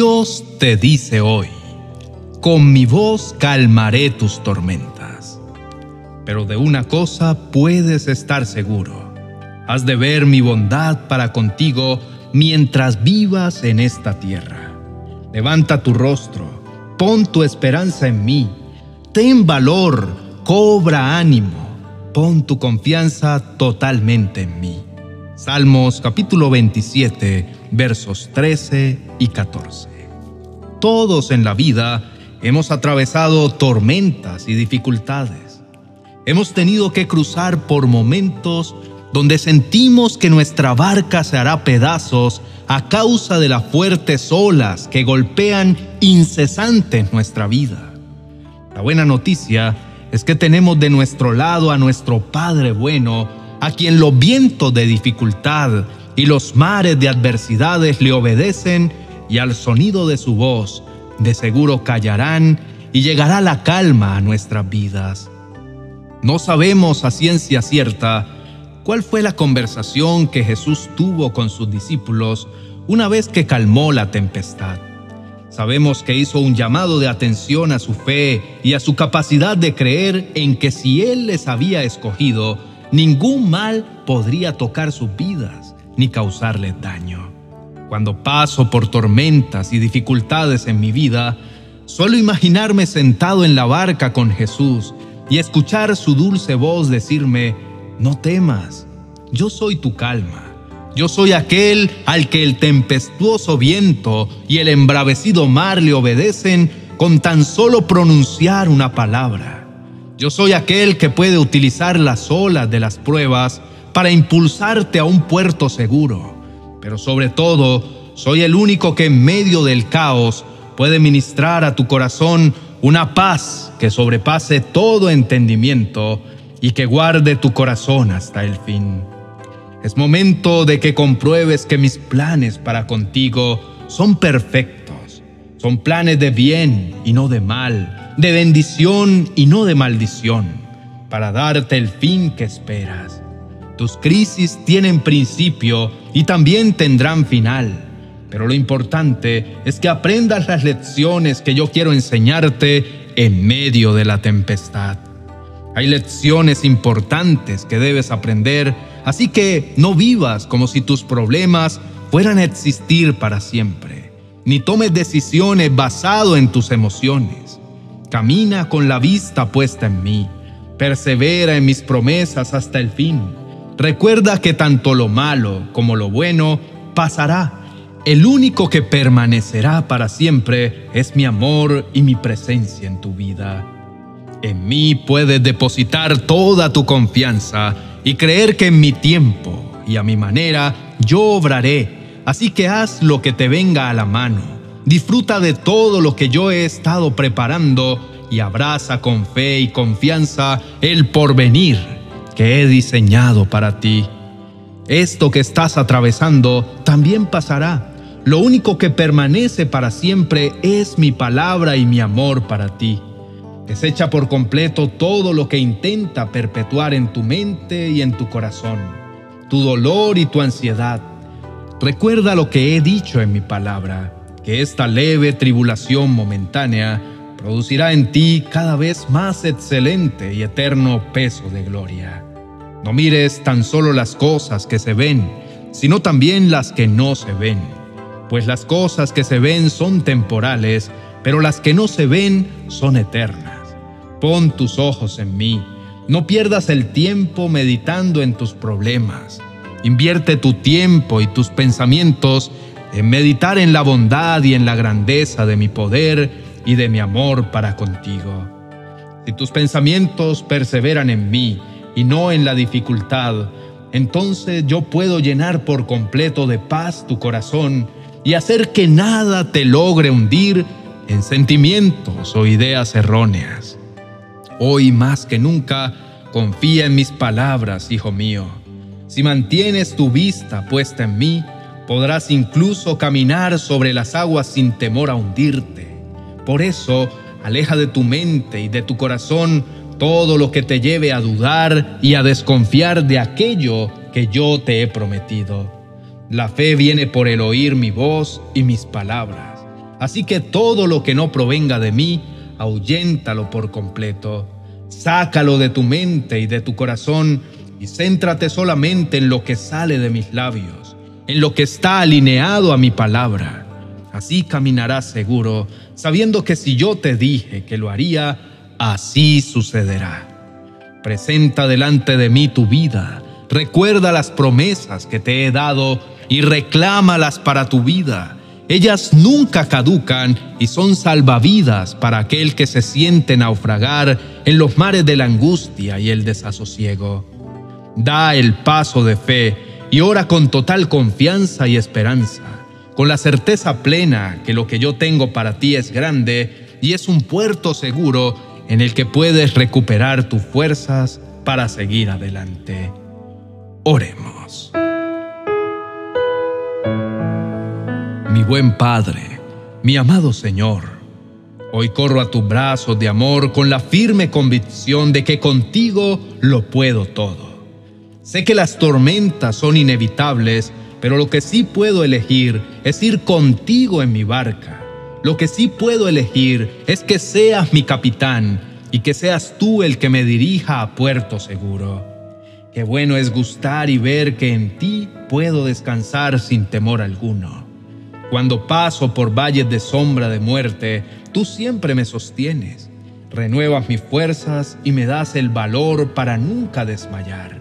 Dios te dice hoy, con mi voz calmaré tus tormentas. Pero de una cosa puedes estar seguro, has de ver mi bondad para contigo mientras vivas en esta tierra. Levanta tu rostro, pon tu esperanza en mí, ten valor, cobra ánimo, pon tu confianza totalmente en mí. Salmos capítulo 27, versos 13 y 14. Todos en la vida hemos atravesado tormentas y dificultades. Hemos tenido que cruzar por momentos donde sentimos que nuestra barca se hará pedazos a causa de las fuertes olas que golpean incesante nuestra vida. La buena noticia es que tenemos de nuestro lado a nuestro Padre bueno, a quien los vientos de dificultad y los mares de adversidades le obedecen y al sonido de su voz de seguro callarán y llegará la calma a nuestras vidas. No sabemos a ciencia cierta cuál fue la conversación que Jesús tuvo con sus discípulos una vez que calmó la tempestad. Sabemos que hizo un llamado de atención a su fe y a su capacidad de creer en que si Él les había escogido, Ningún mal podría tocar sus vidas ni causarles daño. Cuando paso por tormentas y dificultades en mi vida, suelo imaginarme sentado en la barca con Jesús y escuchar su dulce voz decirme, no temas, yo soy tu calma. Yo soy aquel al que el tempestuoso viento y el embravecido mar le obedecen con tan solo pronunciar una palabra. Yo soy aquel que puede utilizar las olas de las pruebas para impulsarte a un puerto seguro. Pero sobre todo, soy el único que en medio del caos puede ministrar a tu corazón una paz que sobrepase todo entendimiento y que guarde tu corazón hasta el fin. Es momento de que compruebes que mis planes para contigo son perfectos, son planes de bien y no de mal de bendición y no de maldición, para darte el fin que esperas. Tus crisis tienen principio y también tendrán final, pero lo importante es que aprendas las lecciones que yo quiero enseñarte en medio de la tempestad. Hay lecciones importantes que debes aprender, así que no vivas como si tus problemas fueran a existir para siempre, ni tomes decisiones basado en tus emociones. Camina con la vista puesta en mí. Persevera en mis promesas hasta el fin. Recuerda que tanto lo malo como lo bueno pasará. El único que permanecerá para siempre es mi amor y mi presencia en tu vida. En mí puedes depositar toda tu confianza y creer que en mi tiempo y a mi manera yo obraré. Así que haz lo que te venga a la mano Disfruta de todo lo que yo he estado preparando y abraza con fe y confianza el porvenir que he diseñado para ti. Esto que estás atravesando también pasará. Lo único que permanece para siempre es mi palabra y mi amor para ti. Desecha por completo todo lo que intenta perpetuar en tu mente y en tu corazón, tu dolor y tu ansiedad. Recuerda lo que he dicho en mi palabra que esta leve tribulación momentánea producirá en ti cada vez más excelente y eterno peso de gloria. No mires tan solo las cosas que se ven, sino también las que no se ven, pues las cosas que se ven son temporales, pero las que no se ven son eternas. Pon tus ojos en mí, no pierdas el tiempo meditando en tus problemas. Invierte tu tiempo y tus pensamientos en meditar en la bondad y en la grandeza de mi poder y de mi amor para contigo. Si tus pensamientos perseveran en mí y no en la dificultad, entonces yo puedo llenar por completo de paz tu corazón y hacer que nada te logre hundir en sentimientos o ideas erróneas. Hoy más que nunca, confía en mis palabras, hijo mío. Si mantienes tu vista puesta en mí, podrás incluso caminar sobre las aguas sin temor a hundirte. Por eso, aleja de tu mente y de tu corazón todo lo que te lleve a dudar y a desconfiar de aquello que yo te he prometido. La fe viene por el oír mi voz y mis palabras. Así que todo lo que no provenga de mí, ahuyéntalo por completo. Sácalo de tu mente y de tu corazón y céntrate solamente en lo que sale de mis labios, en lo que está alineado a mi palabra. Así caminarás seguro, sabiendo que si yo te dije que lo haría, así sucederá. Presenta delante de mí tu vida, recuerda las promesas que te he dado y reclámalas para tu vida ellas nunca caducan y son salvavidas para aquel que se siente naufragar en los mares de la angustia y el desasosiego. Da el paso de fe y ora con total confianza y esperanza, con la certeza plena que lo que yo tengo para ti es grande y es un puerto seguro en el que puedes recuperar tus fuerzas para seguir adelante. Oremos. mi buen Padre, mi amado Señor. Hoy corro a tus brazos de amor con la firme convicción de que contigo lo puedo todo. Sé que las tormentas son inevitables, pero lo que sí puedo elegir es ir contigo en mi barca. Lo que sí puedo elegir es que seas mi capitán y que seas tú el que me dirija a puerto seguro. Qué bueno es gustar y ver que en ti puedo descansar sin temor alguno. Cuando paso por valles de sombra de muerte, tú siempre me sostienes. Renuevas mis fuerzas y me das el valor para nunca desmayar.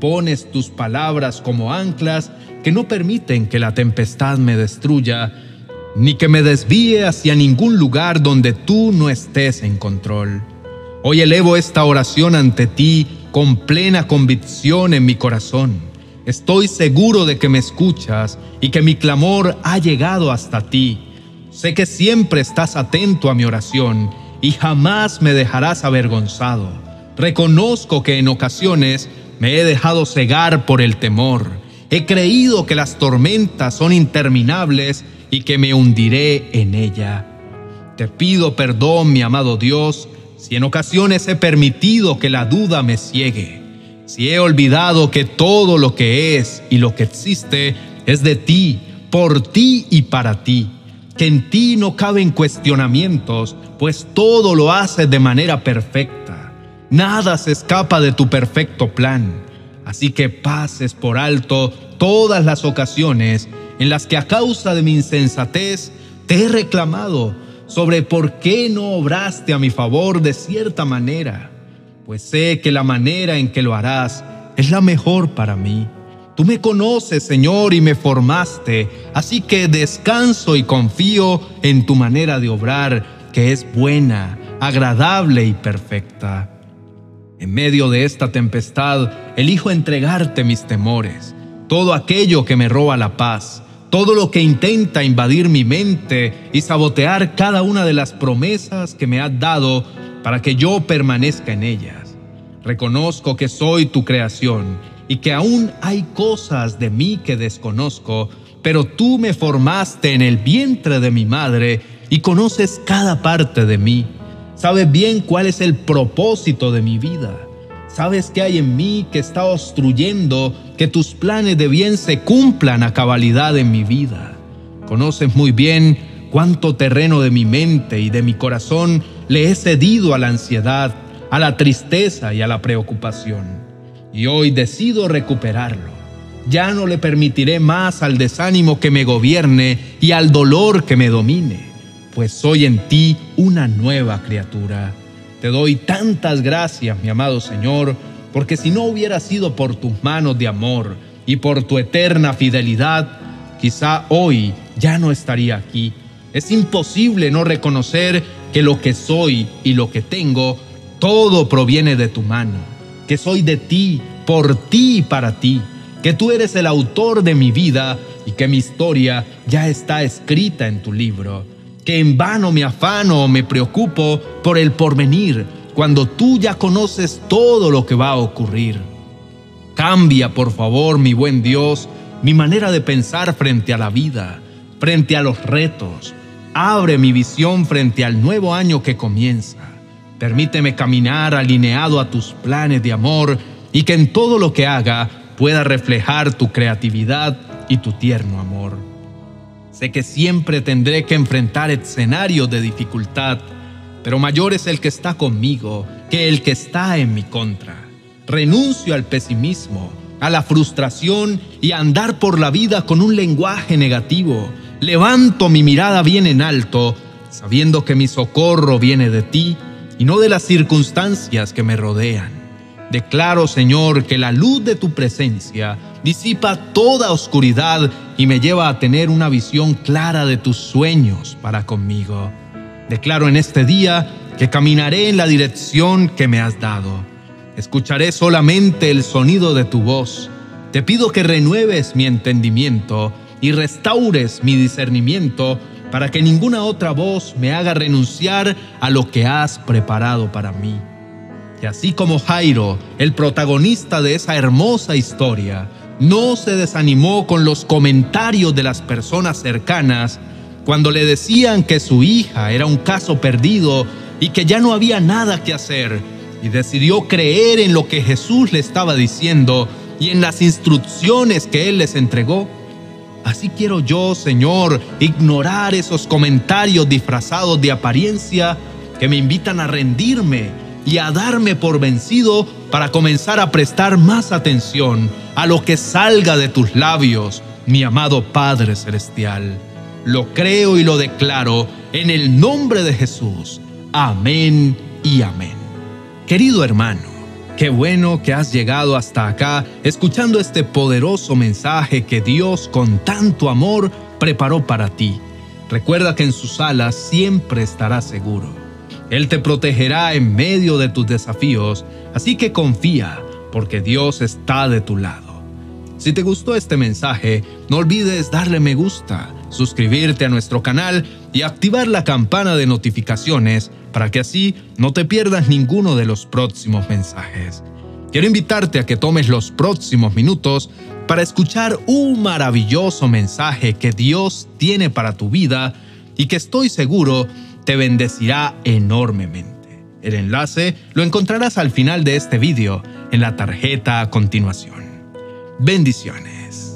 Pones tus palabras como anclas que no permiten que la tempestad me destruya, ni que me desvíe hacia ningún lugar donde tú no estés en control. Hoy elevo esta oración ante ti con plena convicción en mi corazón Estoy seguro de que me escuchas y que mi clamor ha llegado hasta ti. Sé que siempre estás atento a mi oración y jamás me dejarás avergonzado. Reconozco que en ocasiones me he dejado cegar por el temor. He creído que las tormentas son interminables y que me hundiré en ella. Te pido perdón, mi amado Dios, si en ocasiones he permitido que la duda me ciegue si he olvidado que todo lo que es y lo que existe es de ti, por ti y para ti, que en ti no caben cuestionamientos, pues todo lo haces de manera perfecta. Nada se escapa de tu perfecto plan. Así que pases por alto todas las ocasiones en las que a causa de mi insensatez te he reclamado sobre por qué no obraste a mi favor de cierta manera pues sé que la manera en que lo harás es la mejor para mí. Tú me conoces, Señor, y me formaste, así que descanso y confío en tu manera de obrar, que es buena, agradable y perfecta. En medio de esta tempestad, elijo entregarte mis temores, todo aquello que me roba la paz, todo lo que intenta invadir mi mente y sabotear cada una de las promesas que me has dado para que yo permanezca en ellas. Reconozco que soy tu creación y que aún hay cosas de mí que desconozco, pero tú me formaste en el vientre de mi madre y conoces cada parte de mí. Sabes bien cuál es el propósito de mi vida. Sabes que hay en mí que está obstruyendo que tus planes de bien se cumplan a cabalidad en mi vida. Conoces muy bien cuánto terreno de mi mente y de mi corazón le he cedido a la ansiedad, a la tristeza y a la preocupación. Y hoy decido recuperarlo. Ya no le permitiré más al desánimo que me gobierne y al dolor que me domine, pues soy en ti una nueva criatura. Te doy tantas gracias, mi amado Señor, porque si no hubiera sido por tus manos de amor y por tu eterna fidelidad, quizá hoy ya no estaría aquí. Es imposible no reconocer que lo que soy y lo que tengo todo proviene de tu mano, que soy de ti, por ti y para ti, que tú eres el autor de mi vida y que mi historia ya está escrita en tu libro, que en vano me afano o me preocupo por el porvenir, cuando tú ya conoces todo lo que va a ocurrir. Cambia, por favor, mi buen Dios, mi manera de pensar frente a la vida, frente a los retos. Abre mi visión frente al nuevo año que comienza. Permíteme caminar alineado a tus planes de amor y que en todo lo que haga pueda reflejar tu creatividad y tu tierno amor. Sé que siempre tendré que enfrentar escenarios de dificultad, pero mayor es el que está conmigo que el que está en mi contra. Renuncio al pesimismo, a la frustración y a andar por la vida con un lenguaje negativo. Levanto mi mirada bien en alto, sabiendo que mi socorro viene de ti y no de las circunstancias que me rodean. Declaro, Señor, que la luz de tu presencia disipa toda oscuridad y me lleva a tener una visión clara de tus sueños para conmigo. Declaro en este día que caminaré en la dirección que me has dado. Escucharé solamente el sonido de tu voz. Te pido que renueves mi entendimiento y restaures mi discernimiento para que ninguna otra voz me haga renunciar a lo que has preparado para mí. Y así como Jairo, el protagonista de esa hermosa historia, no se desanimó con los comentarios de las personas cercanas cuando le decían que su hija era un caso perdido y que ya no había nada que hacer, y decidió creer en lo que Jesús le estaba diciendo y en las instrucciones que Él les entregó. Así quiero yo, Señor, ignorar esos comentarios disfrazados de apariencia que me invitan a rendirme y a darme por vencido para comenzar a prestar más atención a lo que salga de tus labios, mi amado Padre Celestial. Lo creo y lo declaro en el nombre de Jesús. Amén y amén. Querido hermano, qué bueno que has llegado hasta acá escuchando este poderoso mensaje que Dios con tanto amor preparó para ti. Recuerda que en sus alas siempre estarás seguro. Él te protegerá en medio de tus desafíos, así que confía, porque Dios está de tu lado. Si te gustó este mensaje, no olvides darle me gusta, suscribirte a nuestro canal y activar la campana de notificaciones para que así no te pierdas ninguno de los próximos mensajes. Quiero invitarte a que tomes los próximos minutos para escuchar un maravilloso mensaje que Dios tiene para tu vida y que estoy seguro te bendecirá enormemente. El enlace lo encontrarás al final de este vídeo en la tarjeta a continuación. Bendiciones.